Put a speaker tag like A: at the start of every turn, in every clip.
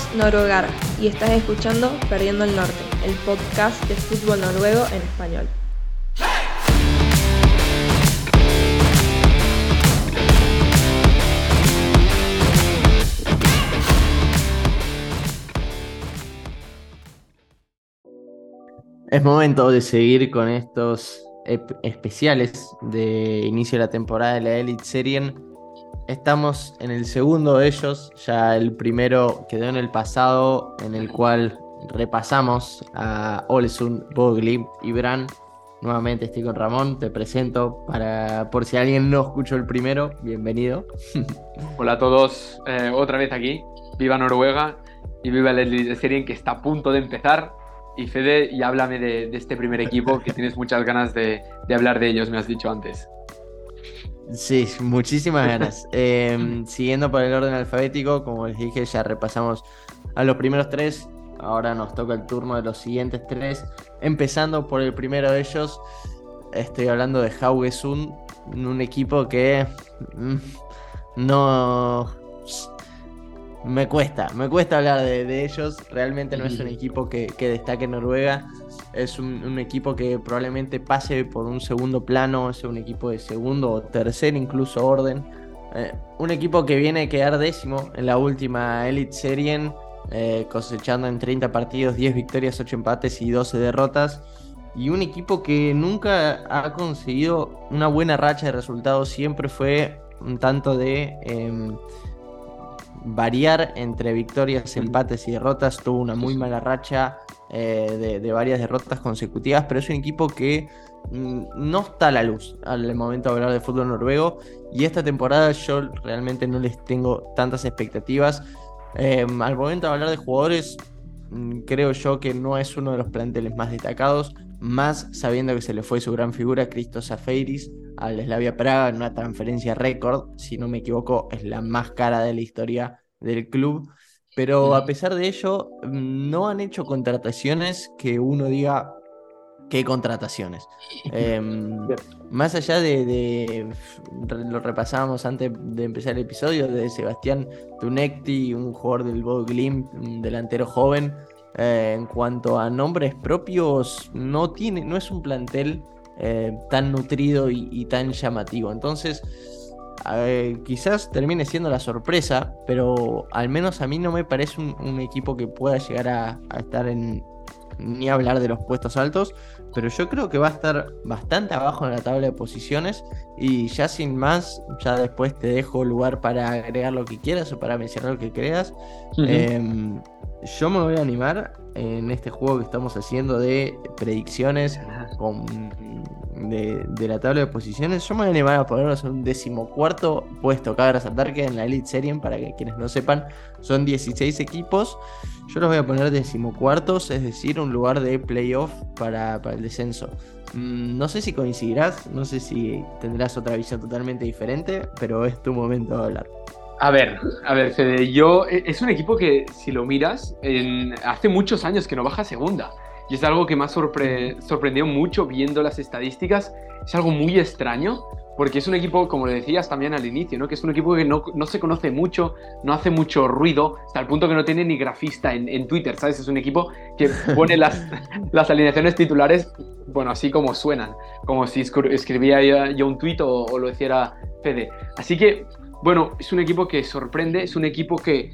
A: Somos Noruegara y estás escuchando Perdiendo el Norte, el podcast de fútbol noruego en español.
B: Es momento de seguir con estos especiales de inicio de la temporada de la Elite Serien Estamos en el segundo de ellos, ya el primero quedó en el pasado, en el cual repasamos a Olesund, Bogli y Bran. Nuevamente estoy con Ramón, te presento para por si alguien no escuchó el primero, bienvenido.
C: Hola a todos, eh, otra vez aquí, viva Noruega y viva el Serien que está a punto de empezar. Y Fede, y háblame de, este primer equipo que tienes muchas ganas de hablar de ellos, me has dicho antes.
B: Sí, muchísimas ganas. Em, siguiendo por el orden alfabético, como les dije, ya repasamos a los primeros tres. Ahora nos toca el turno de los siguientes tres. Empezando por el primero de ellos, estoy hablando de Haugesund, un equipo que mm, no me cuesta, me cuesta hablar de, ellos. Realmente no es un equipo que, destaque en Noruega. Es un, equipo que probablemente pase por un segundo plano. Es un equipo de segundo o tercer incluso orden. Eh, un equipo que viene a quedar décimo en la última Elite Serien, eh, cosechando en 30 partidos 10 victorias, 8 empates y 12 derrotas. Y un equipo que nunca ha conseguido una buena racha de resultados, siempre fue un tanto de em, variar entre victorias, empates y derrotas. Tuvo una muy mala racha eh, de, varias derrotas consecutivas, pero es un equipo que mm, no está a la luz al momento de hablar de fútbol noruego. Y esta temporada yo realmente no les tengo tantas expectativas. Em, al momento de hablar de jugadores, mm, creo yo que no es uno de los planteles más destacados, más sabiendo que se le fue su gran figura, Cristo Zafeiris al Slavia Praga en una transferencia récord, si no me equivoco, es la más cara de la historia del club. Pero a pesar de ello, no han hecho contrataciones que uno diga qué contrataciones. Em, más allá de, lo repasábamos antes de empezar el episodio, de Sebastián Tunecti, un jugador del Bodo Glimt, un delantero joven. Eh, en cuanto a nombres propios, no, tiene, no es un plantel eh, tan nutrido y, tan llamativo. Entonces, quizás termine siendo la sorpresa, pero al menos a mí no me parece un, equipo que pueda llegar a, estar en, ni hablar de los puestos altos, pero yo creo que va a estar bastante abajo en la tabla de posiciones y ya sin más, ya después te dejo lugar para agregar lo que quieras o para mencionar lo que creas. Em, yo me voy a animar en este juego que estamos haciendo de predicciones con de, la tabla de posiciones, yo me voy a animar a en un decimocuarto puesto. Cabe resaltar que en la Elite Serie, para que quienes no sepan, son 16 equipos. Yo los voy a poner decimocuartos, es decir, un lugar de playoff para, el descenso. Mm, no sé si coincidirás, no sé si tendrás otra visión totalmente diferente, pero es tu momento de hablar.
C: A ver, a ver, Fede, yo e, es un equipo que si lo miras, hace muchos años que no baja segunda. Y es algo que me ha sorprendido mucho viendo las estadísticas. Es algo muy extraño, porque es un equipo, como le decías también al inicio, ¿no? que es un equipo que no, no, se conoce mucho, no hace mucho ruido, hasta el punto que no tiene ni grafista en, en Twitter, ¿sabes? Es un equipo que pone las, las, alineaciones titulares, bueno, así como suenan, como si escribía yo un tweet o, o lo hiciera Fede. Así que, bueno, es un equipo que sorprende, es un equipo que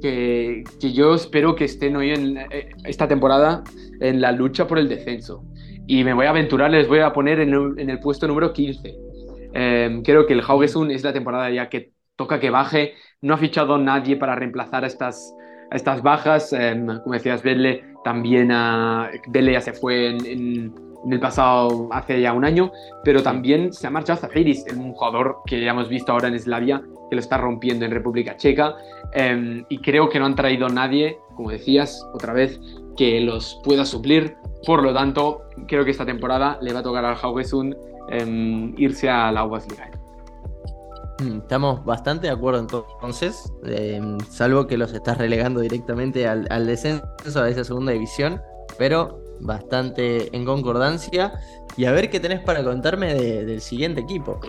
C: que, yo espero que estén hoy en eh, esta temporada en la lucha por el descenso. Y me voy a aventurar, les voy a poner en, el puesto número 15. Em, creo que el Haugesund es la temporada ya que toca que baje. No ha fichado nadie para reemplazar a estas, estas bajas. Em, como decías, Belle también a, Belle ya se fue en, el pasado hace ya un año, pero también se ha marchado Zafiris, un jugador que ya hemos visto ahora en Slavia, que lo está rompiendo en República Checa. Em, y creo que no han traído nadie, como decías, otra vez, que los pueda suplir. Por lo tanto, creo que esta temporada le va a tocar al Haugesund em, irse a la Bundesliga.
B: Mm, estamos bastante de acuerdo entonces, em, salvo que los estás relegando directamente al, descenso a esa segunda división, pero bastante en concordancia. Y a ver qué tenés para contarme del siguiente equipo.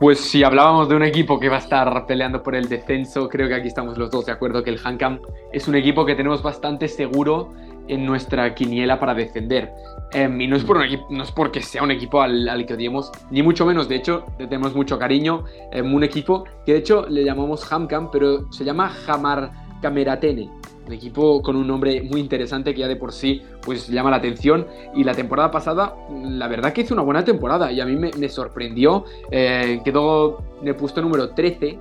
C: Pues si hablábamos de un equipo que va a estar peleando por el descenso, creo que aquí estamos los dos de acuerdo que el Hankam es un equipo que tenemos bastante seguro en nuestra quiniela para defender. Em, y no es, por no es porque sea un equipo al, que odiemos, ni mucho menos. De hecho, le tenemos mucho cariño. Um, un equipo que de hecho le llamamos Hamkam, pero se llama Hamar Kameratene. Un equipo con un nombre muy interesante que ya de por sí pues llama la atención. Y la temporada pasada, la verdad que hizo una buena temporada y a mí me, sorprendió. Eh, quedó en el número 13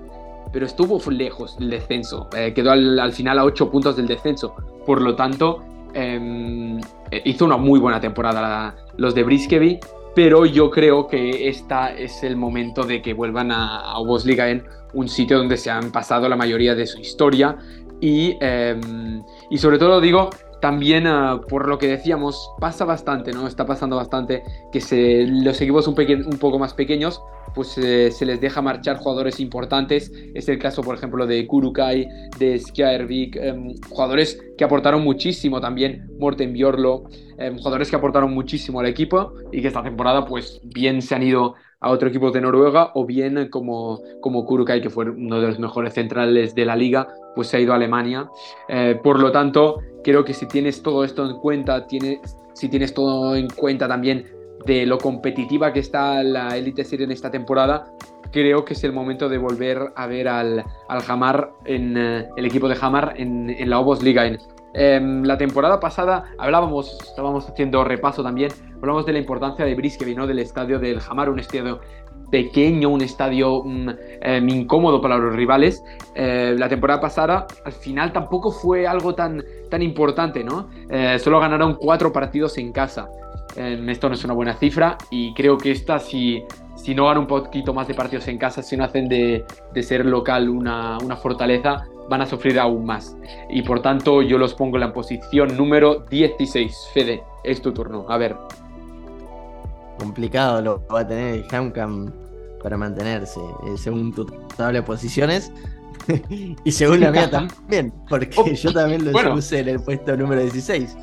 C: pero estuvo lejos del descenso. Eh, quedó al, al, final a 8 puntos del descenso. Por lo tanto, Em, eh, hizo una muy buena temporada los de Briskevi, pero yo creo que esta es el momento de que vuelvan a, a en un sitio donde se han pasado la mayoría de su historia y, em, y sobre todo digo también ah, por lo que decíamos, pasa bastante, ¿no? Está pasando bastante que se, los equipos un, un poco más pequeños, pues eh, se les deja marchar jugadores importantes. Es el caso, por ejemplo, de Kurukai, de Skjærvik, em, jugadores que aportaron muchísimo también, Morten Bjorlo, em, jugadores que aportaron muchísimo al equipo y que esta temporada, pues bien se han ido a otro equipo de Noruega o bien como, como Kurukai, que fue uno de los mejores centrales de la liga, pues se ha ido a Alemania. Eh, por lo tanto, creo que si tienes todo esto en cuenta, tienes, si tienes todo en cuenta también de lo competitiva que está la Elite Series en esta temporada, creo que es el momento de volver a ver al, al Hamar, en, eh, el equipo de Hamar en, en la Obos Liga. En, em, la temporada pasada hablábamos, estábamos haciendo repaso también, hablamos de la importancia de Briske, vino del estadio del Hamar, un estadio pequeño, un estadio mm, em, incómodo para los rivales. Eh, la temporada pasada, al final, tampoco fue algo tan, tan importante, ¿no? Eh, solo ganaron cuatro partidos en casa. Em, esto no es una buena cifra y creo que esta, si, si no ganan un poquito más de partidos en casa, si no hacen de, de ser local una, una fortaleza, van a sufrir aún más. Y por tanto, yo los pongo en la posición número 16. Fede, es tu turno. A ver
B: complicado lo va a tener el Hamcam para mantenerse, eh, según tu tabla de posiciones. y según la mía también, porque oh, yo también lo puse en el puesto número 16.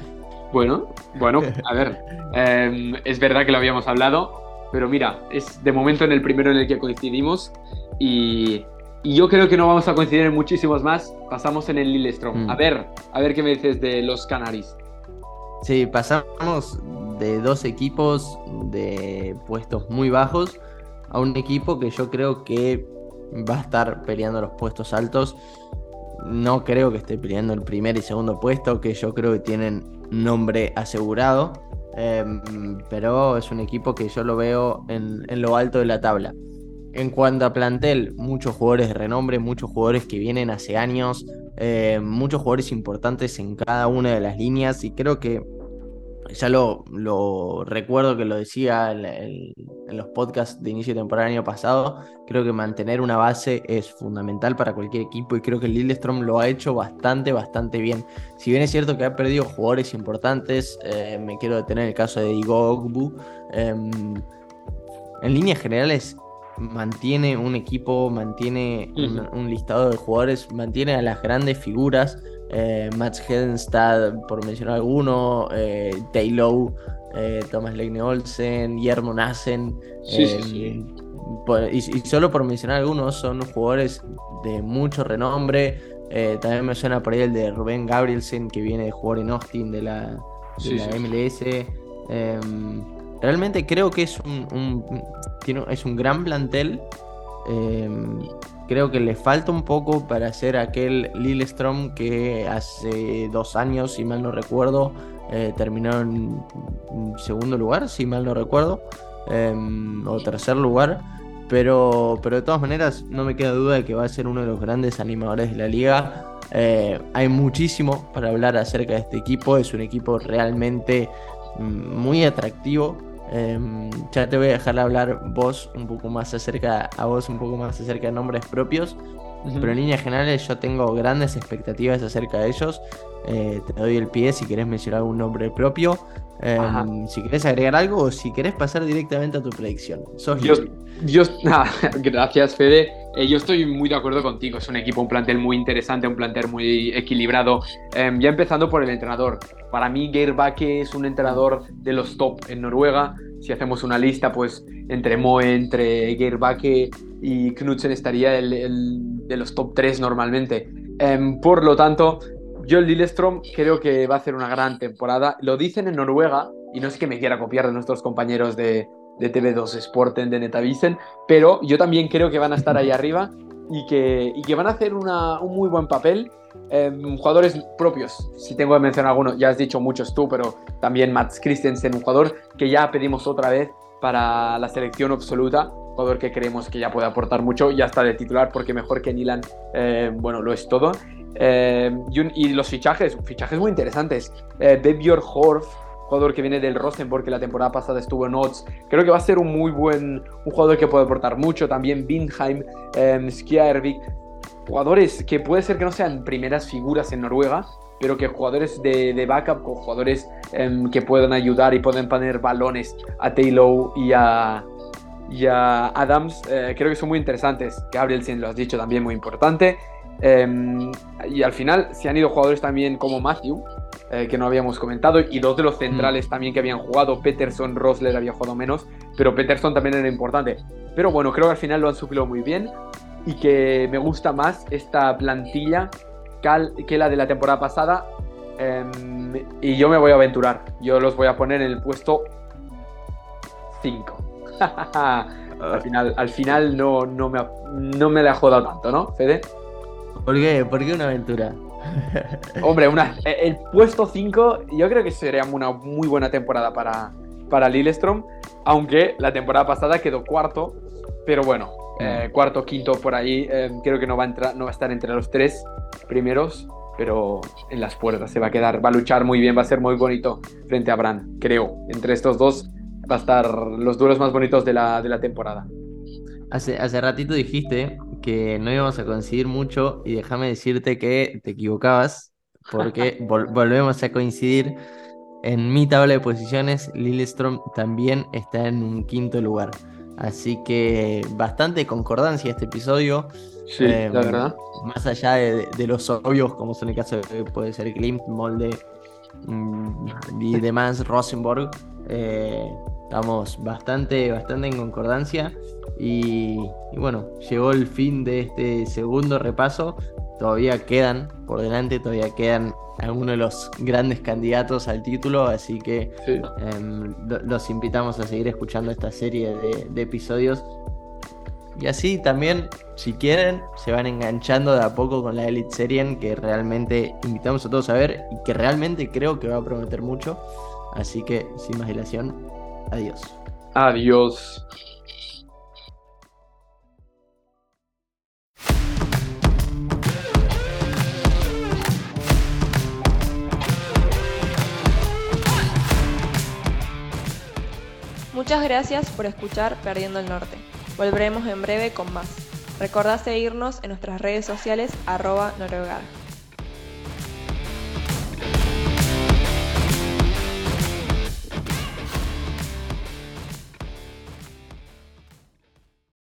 C: Bueno, bueno, a ver, em, es verdad que lo habíamos hablado, pero mira, es de momento en el primero en el que coincidimos y, yo creo que no vamos a coincidir en muchísimos más. Pasamos en el Lillestrom. Mm. A ver, a ver qué me dices de los Canaris.
B: Sí, pasamos de dos equipos de puestos muy bajos a un equipo que yo creo que va a estar peleando los puestos altos. No creo que esté peleando el primer y segundo puesto, que yo creo que tienen nombre asegurado. Em, pero es un equipo que yo lo veo en, lo alto de la tabla. En cuanto a plantel, muchos jugadores de renombre, muchos jugadores que vienen hace años, eh, muchos jugadores importantes en cada una de las líneas y creo que ya lo, recuerdo que lo decía en, los podcasts de inicio de temporada año pasado, creo que mantener una base es fundamental para cualquier equipo y creo que Lillestrom lo ha hecho bastante, bastante bien. Si bien es cierto que ha perdido jugadores importantes, eh, me quiero detener en el caso de Digo Ogbu, em, en líneas generales mantiene un equipo, mantiene un, listado de jugadores, mantiene a las grandes figuras eh, Max Hedenstad, por mencionar alguno, eh, Taylor, eh, Thomas Legne Olsen, Guillermo Nassen. Eh, y, solo por mencionar algunos, son jugadores de mucho renombre. también me suena por ahí el de Rubén Gabrielsen, que viene de jugar en Austin de la, MLS. Em, realmente creo que es un, es un gran plantel. Em, Creo que le falta un poco para ser aquel Lillestrom que hace dos años, si mal no recuerdo, eh, terminó en segundo lugar, si mal no recuerdo, em, o tercer lugar. Pero, pero de todas maneras, no me queda duda de que va a ser uno de los grandes animadores de la liga. Eh, hay muchísimo para hablar acerca de este equipo. Es un equipo realmente mm, muy atractivo. Em, ya te voy a dejar hablar vos un poco más acerca, a vos un poco más acerca de nombres propios. Pero en líneas generales yo tengo grandes expectativas acerca de ellos. Eh, te doy el pie si querés mencionar algún nombre propio. Em, si querés agregar algo o si querés pasar directamente a tu predicción. Sos
C: gracias, Fede. Eh, yo estoy muy de acuerdo contigo. Es un equipo, un plantel muy interesante, un plantel muy equilibrado. Em, ya empezando por el entrenador. Para mí, Geir Bake es un entrenador de los top en Noruega. si hacemos una lista, pues entre Moe, entre Bake y Knudsen estaría el, de los top 3 normalmente. Em, por lo tanto, yo Lillestrom creo que va a hacer una gran temporada. Lo dicen en Noruega, y no es que me quiera copiar de nuestros compañeros de, de TV2 Sporten, de Netavisen, pero yo también creo que van a estar ahí arriba y que, y que van a hacer una, un muy buen papel. Em, jugadores propios, si tengo que mencionar alguno, ya has dicho muchos tú, pero también Mats Christensen, un jugador que ya pedimos otra vez para la selección absoluta, jugador que creemos que ya puede aportar mucho, ya está de titular porque mejor que Nilan, eh, bueno, lo es todo. Eh, y, los fichajes, fichajes muy interesantes. Eh, Björn Horf, jugador que viene del Rosenborg, que la temporada pasada estuvo en Odds. Creo que va a ser un muy buen, un jugador que puede aportar mucho. También Bindheim, eh, Skjærvik, jugadores que puede ser que no sean primeras figuras en Noruega, pero que jugadores de, backup, con jugadores em, que puedan ayudar y pueden poner balones a Taylor y a, y a Adams, eh, creo que son muy interesantes. Gabrielsen lo has dicho también, muy importante. Em, y al final se han ido jugadores también como Matthew, eh, que no habíamos comentado, y dos de los centrales mm. también que habían jugado, Peterson, Rosler había jugado menos, pero Peterson también era importante. Pero bueno, creo que al final lo han suplido muy bien y que me gusta más esta plantilla que la de la temporada pasada. Em, y yo me voy a aventurar, yo los voy a poner en el puesto 5. al final, al final no, no, me, no me la ha jodado tanto, ¿no, Fede?
B: ¿Por qué? ¿Por qué una aventura?
C: Hombre, una, eh, el puesto 5 yo creo que sería una muy buena temporada para, para Lillestrom, aunque la temporada pasada quedó cuarto, pero bueno, mm. eh, cuarto, quinto por ahí, eh, creo que no va, a entrar, no va a estar entre los tres primeros, pero en las puertas se va a quedar, va a luchar muy bien, va a ser muy bonito frente a Bran, creo. Entre estos dos va a estar los duelos más bonitos de la, de la temporada.
B: Hace, hace ratito dijiste que no íbamos a coincidir mucho y déjame decirte que te equivocabas porque volvemos a coincidir. En mi tabla de posiciones, Lillestrom también está en un quinto lugar. Así que bastante concordancia este episodio.
C: Sí, la em, verdad.
B: Más allá de, los obvios, como son el caso de puede ser Klimt, Molde mm, y demás, Rosenborg. Eh, estamos bastante, bastante en concordancia. Y, bueno, llegó el fin de este segundo repaso. Todavía quedan por delante, todavía quedan algunos de los grandes candidatos al título, así que em, los invitamos a seguir escuchando esta serie de, episodios. Y así también, si quieren, se van enganchando de a poco con la Elite Serien, que realmente invitamos a todos a ver y que realmente creo que va a prometer mucho. Así que, sin más dilación, adiós.
C: Adiós.
A: Muchas gracias por escuchar Perdiendo el Norte. Volveremos en breve con más. Recordá seguirnos en nuestras redes sociales arroba noruegar.